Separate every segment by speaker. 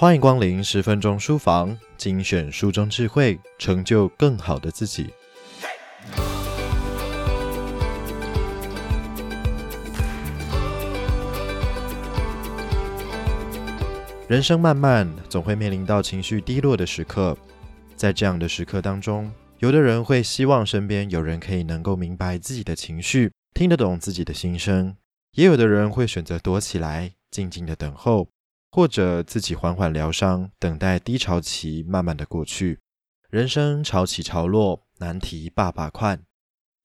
Speaker 1: 欢迎光临十分钟书房，精选书中智慧，成就更好的自己。人生漫漫，总会面临到情绪低落的时刻。在这样的时刻当中，有的人会希望身边有人可以能够明白自己的情绪，听得懂自己的心声；也有的人会选择躲起来，静静的等候。或者自己缓缓疗伤，等待低潮期慢慢的过去。人生潮起潮落，难题百百款，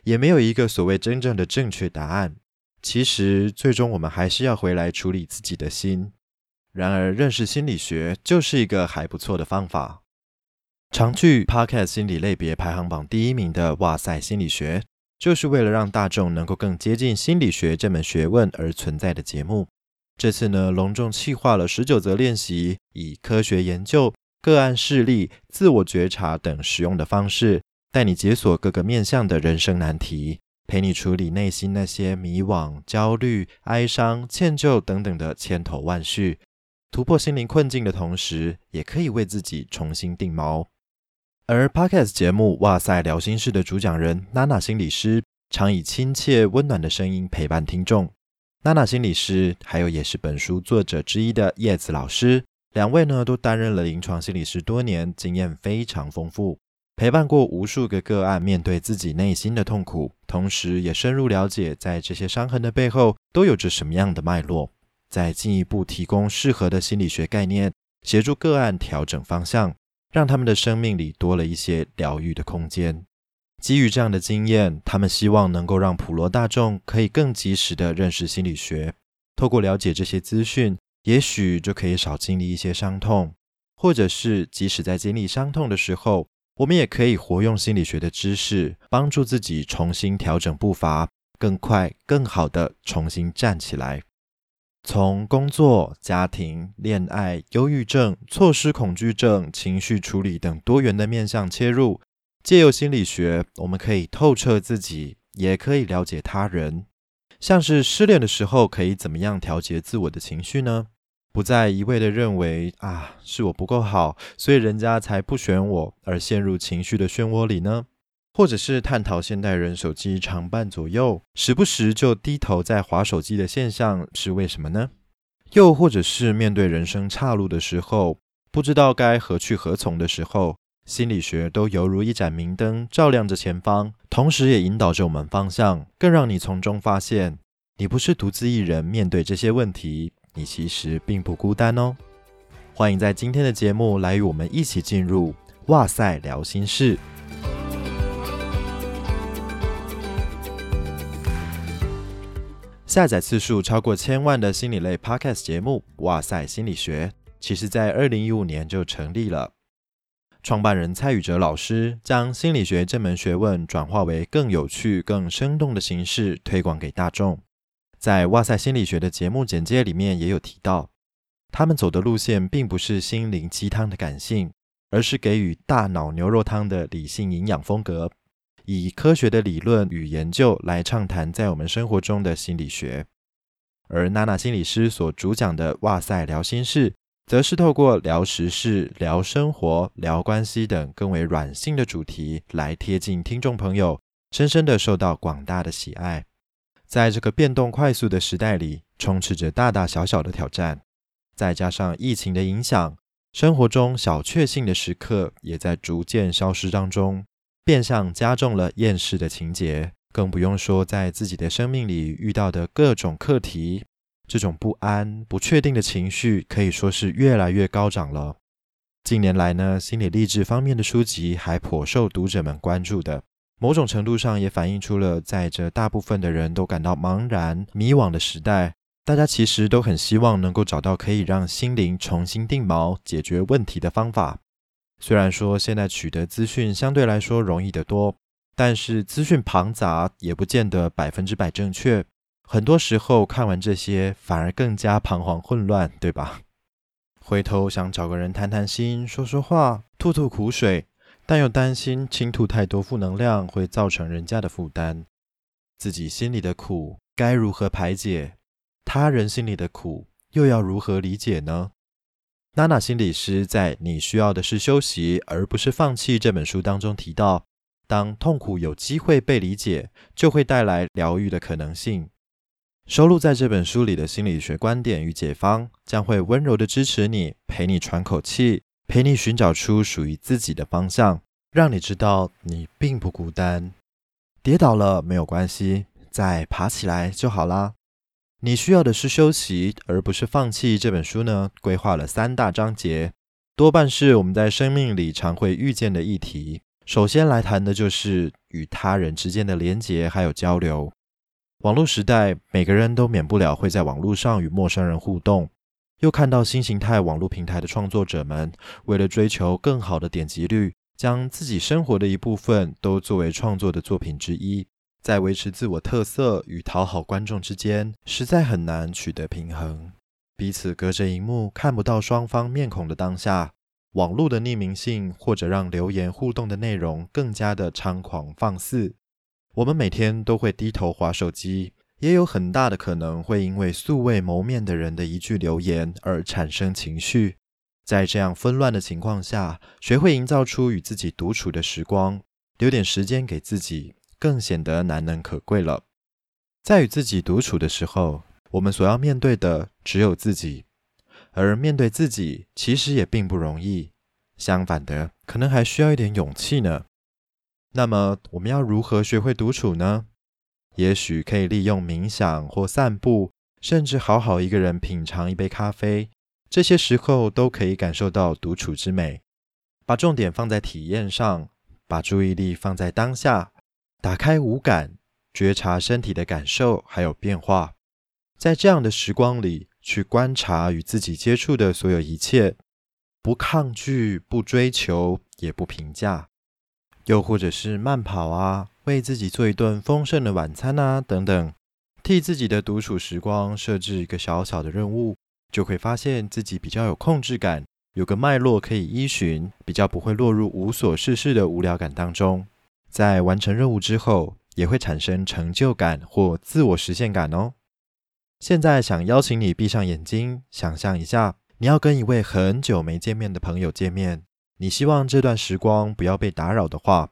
Speaker 1: 也没有一个所谓真正的正确答案。其实，最终我们还是要回来处理自己的心。然而，认识心理学就是一个还不错的方法。常去 Podcast 心理类别排行榜第一名的“哇塞心理学”，就是为了让大众能够更接近心理学这门学问而存在的节目。这次呢，隆重企划了十九则练习，以科学研究、个案事例、自我觉察等实用的方式，带你解锁各个面向的人生难题，陪你处理内心那些迷惘、焦虑、哀伤、歉疚等等的千头万绪，突破心灵困境的同时，也可以为自己重新定锚。而 Podcast 节目《哇塞聊心室》的主讲人娜娜心理师，常以亲切温暖的声音陪伴听众。娜娜心理师，还有也是本书作者之一的叶子老师，两位呢都担任了临床心理师多年，经验非常丰富，陪伴过无数个个案面对自己内心的痛苦，同时也深入了解在这些伤痕的背后都有着什么样的脉络，再进一步提供适合的心理学概念，协助个案调整方向，让他们的生命里多了一些疗愈的空间。基于这样的经验，他们希望能够让普罗大众可以更及时地认识心理学。透过了解这些资讯，也许就可以少经历一些伤痛，或者是即使在经历伤痛的时候，我们也可以活用心理学的知识，帮助自己重新调整步伐，更快、更好地重新站起来。从工作、家庭、恋爱、忧郁症、错失恐惧症、情绪处理等多元的面向切入。借由心理学，我们可以透彻自己，也可以了解他人。像是失恋的时候，可以怎么样调节自我的情绪呢？不再一味的认为啊，是我不够好，所以人家才不选我，而陷入情绪的漩涡里呢？或者是探讨现代人手机常伴左右，时不时就低头在划手机的现象是为什么呢？又或者是面对人生岔路的时候，不知道该何去何从的时候，心理学都犹如一盏明灯，照亮着前方，同时也引导着我们方向，更让你从中发现，你不是独自一人面对这些问题，你其实并不孤单哦。欢迎在今天的节目来与我们一起进入哇塞聊心室。下载次数超过千万的心理类 Podcast 节目《哇塞心理学》，其实在二零一五年就成立了。创办人蔡宇哲老师将心理学这门学问转化为更有趣、更生动的形式推广给大众。在《哇塞心理学》的节目简介里面也有提到，他们走的路线并不是心灵鸡汤的感性，而是给予大脑牛肉汤的理性营养风格，以科学的理论与研究来畅谈在我们生活中的心理学。而娜娜心理师所主讲的《哇塞聊心事》。则是透过聊时事、聊生活、聊关系等更为软性的主题来贴近听众朋友，深深的受到广大的喜爱。在这个变动快速的时代里，充斥着大大小小的挑战，再加上疫情的影响，生活中小确幸的时刻也在逐渐消失当中，变相加重了厌世的情节。更不用说在自己的生命里遇到的各种课题。这种不安、不确定的情绪可以说是越来越高涨了。近年来呢，心理励志方面的书籍还颇受读者们关注的，某种程度上也反映出了，在这大部分的人都感到茫然、迷惘的时代，大家其实都很希望能够找到可以让心灵重新定锚、解决问题的方法。虽然说现在取得资讯相对来说容易得多，但是资讯庞杂也不见得百分之百正确。很多时候看完这些，反而更加彷徨混乱，对吧？回头想找个人谈谈心、说说话、吐吐苦水，但又担心倾吐太多负能量会造成人家的负担。自己心里的苦该如何排解？他人心里的苦又要如何理解呢？娜娜心理师在《你需要的是休息，而不是放弃》这本书当中提到，当痛苦有机会被理解，就会带来疗愈的可能性。收录在这本书里的心理学观点与解方，将会温柔地支持你，陪你喘口气，陪你寻找出属于自己的方向，让你知道你并不孤单。跌倒了没有关系，再爬起来就好啦。你需要的是休息，而不是放弃。这本书呢，规划了三大章节，多半是我们在生命里常会遇见的议题。首先来谈的就是与他人之间的连结还有交流。网络时代，每个人都免不了会在网络上与陌生人互动。又看到新形态网络平台的创作者们，为了追求更好的点击率，将自己生活的一部分都作为创作的作品之一。在维持自我特色与讨好观众之间，实在很难取得平衡。彼此隔着荧幕看不到双方面孔的当下，网络的匿名性或者让留言互动的内容更加的猖狂放肆。我们每天都会低头滑手机，也有很大的可能会因为素未谋面的人的一句留言而产生情绪。在这样纷乱的情况下，学会营造出与自己独处的时光，留点时间给自己。更显得难能可贵了。在与自己独处的时候，我们所要面对的只有自己，而面对自己其实也并不容易。相反的，可能还需要一点勇气呢。那么，我们要如何学会独处呢？也许可以利用冥想或散步，甚至好好一个人品尝一杯咖啡，这些时候都可以感受到独处之美。把重点放在体验上，把注意力放在当下。打开五感，觉察身体的感受还有变化，在这样的时光里去观察与自己接触的所有一切，不抗拒，不追求，也不评价，又或者是慢跑啊，为自己做一顿丰盛的晚餐啊，等等，替自己的独处时光设置一个小小的任务，就会发现自己比较有控制感，有个脉络可以依循，比较不会落入无所事事的无聊感当中。在完成任务之后，也会产生成就感或自我实现感哦。现在想邀请你闭上眼睛，想象一下，你要跟一位很久没见面的朋友见面，你希望这段时光不要被打扰的话，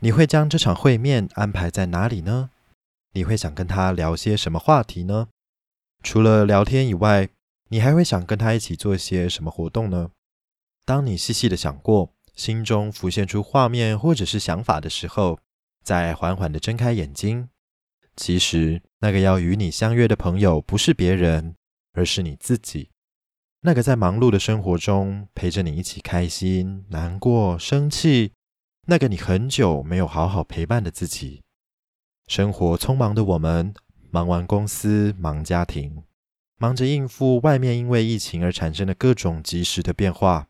Speaker 1: 你会将这场会面安排在哪里呢？你会想跟他聊些什么话题呢？除了聊天以外，你还会想跟他一起做些什么活动呢？当你细细的想过。心中浮现出画面或者是想法的时候，再缓缓的睁开眼睛。其实，那个要与你相约的朋友不是别人，而是你自己。那个在忙碌的生活中陪着你一起开心、难过、生气，那个你很久没有好好陪伴的自己。生活匆忙的我们，忙完公司，忙家庭，忙着应付外面因为疫情而产生的各种即时的变化。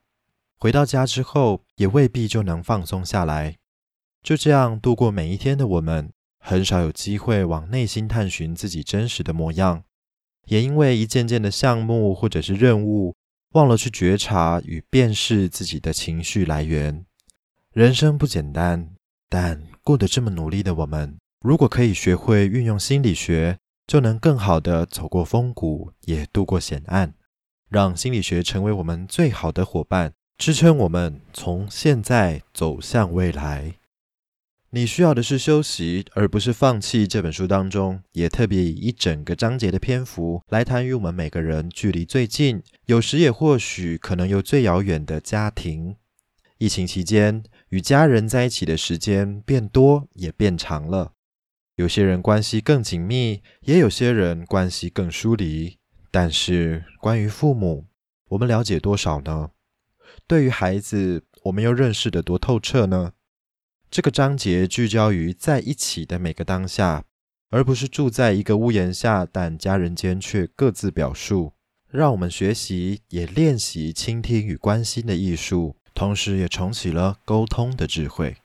Speaker 1: 回到家之后，也未必就能放松下来。就这样度过每一天的我们，很少有机会往内心探寻自己真实的模样。也因为一件件的项目或者是任务，忘了去觉察与辨识自己的情绪来源。人生不简单，但过得这么努力的我们，如果可以学会运用心理学，就能更好地走过风谷，也度过险岸，让心理学成为我们最好的伙伴。支撑我们从现在走向未来。你需要的是休息，而不是放弃。这本书当中也特别以一整个章节的篇幅来谈与我们每个人距离最近，有时也或许可能又最遥远的家庭。疫情期间，与家人在一起的时间变多也变长了。有些人关系更紧密，也有些人关系更疏离。但是关于父母，我们了解多少呢？对于孩子，我们又认识得多透彻呢？这个章节聚焦于在一起的每个当下，而不是住在一个屋檐下，但家人间却各自表述。让我们学习也练习倾听与关心的艺术，同时也重启了沟通的智慧。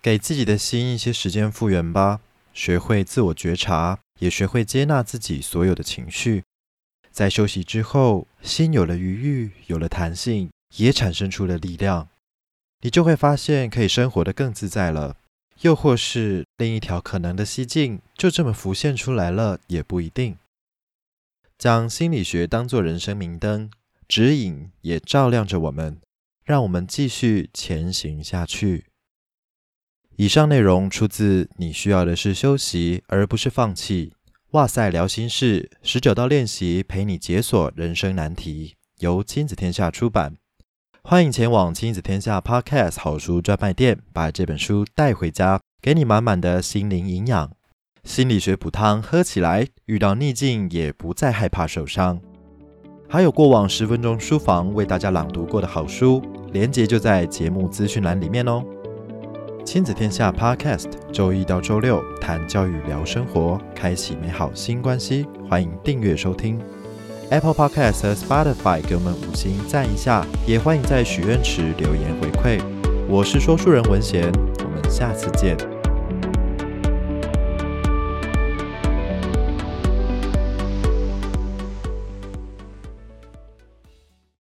Speaker 1: 给自己的心一些时间复原吧，学会自我觉察，也学会接纳自己所有的情绪。在休息之后，心有了余裕，有了弹性。也产生出了力量，你就会发现可以生活得更自在了。又或是另一条可能的蹊径，就这么浮现出来了，也不一定。将心理学当作人生明灯，指引也照亮着我们，让我们继续前行下去。以上内容出自《你需要的是休息，而不是放弃》。哇塞，聊心事，十九道练习陪你解锁人生难题，由亲子天下出版。欢迎前往亲子天下 Podcast 好书专卖店，把这本书带回家，给你满满的心灵营养。心理学补汤喝起来，遇到逆境也不再害怕受伤。还有过往十分钟书房为大家朗读过的好书，连接就在节目资讯栏里面哦。亲子天下 Podcast，周一到周六谈教育、聊生活，开启美好新关系。欢迎订阅收听 Apple Podcast 和 Spotify，给我们五星赞一下，也欢迎在许愿池留言回馈。我是说书人文贤，我们下次见。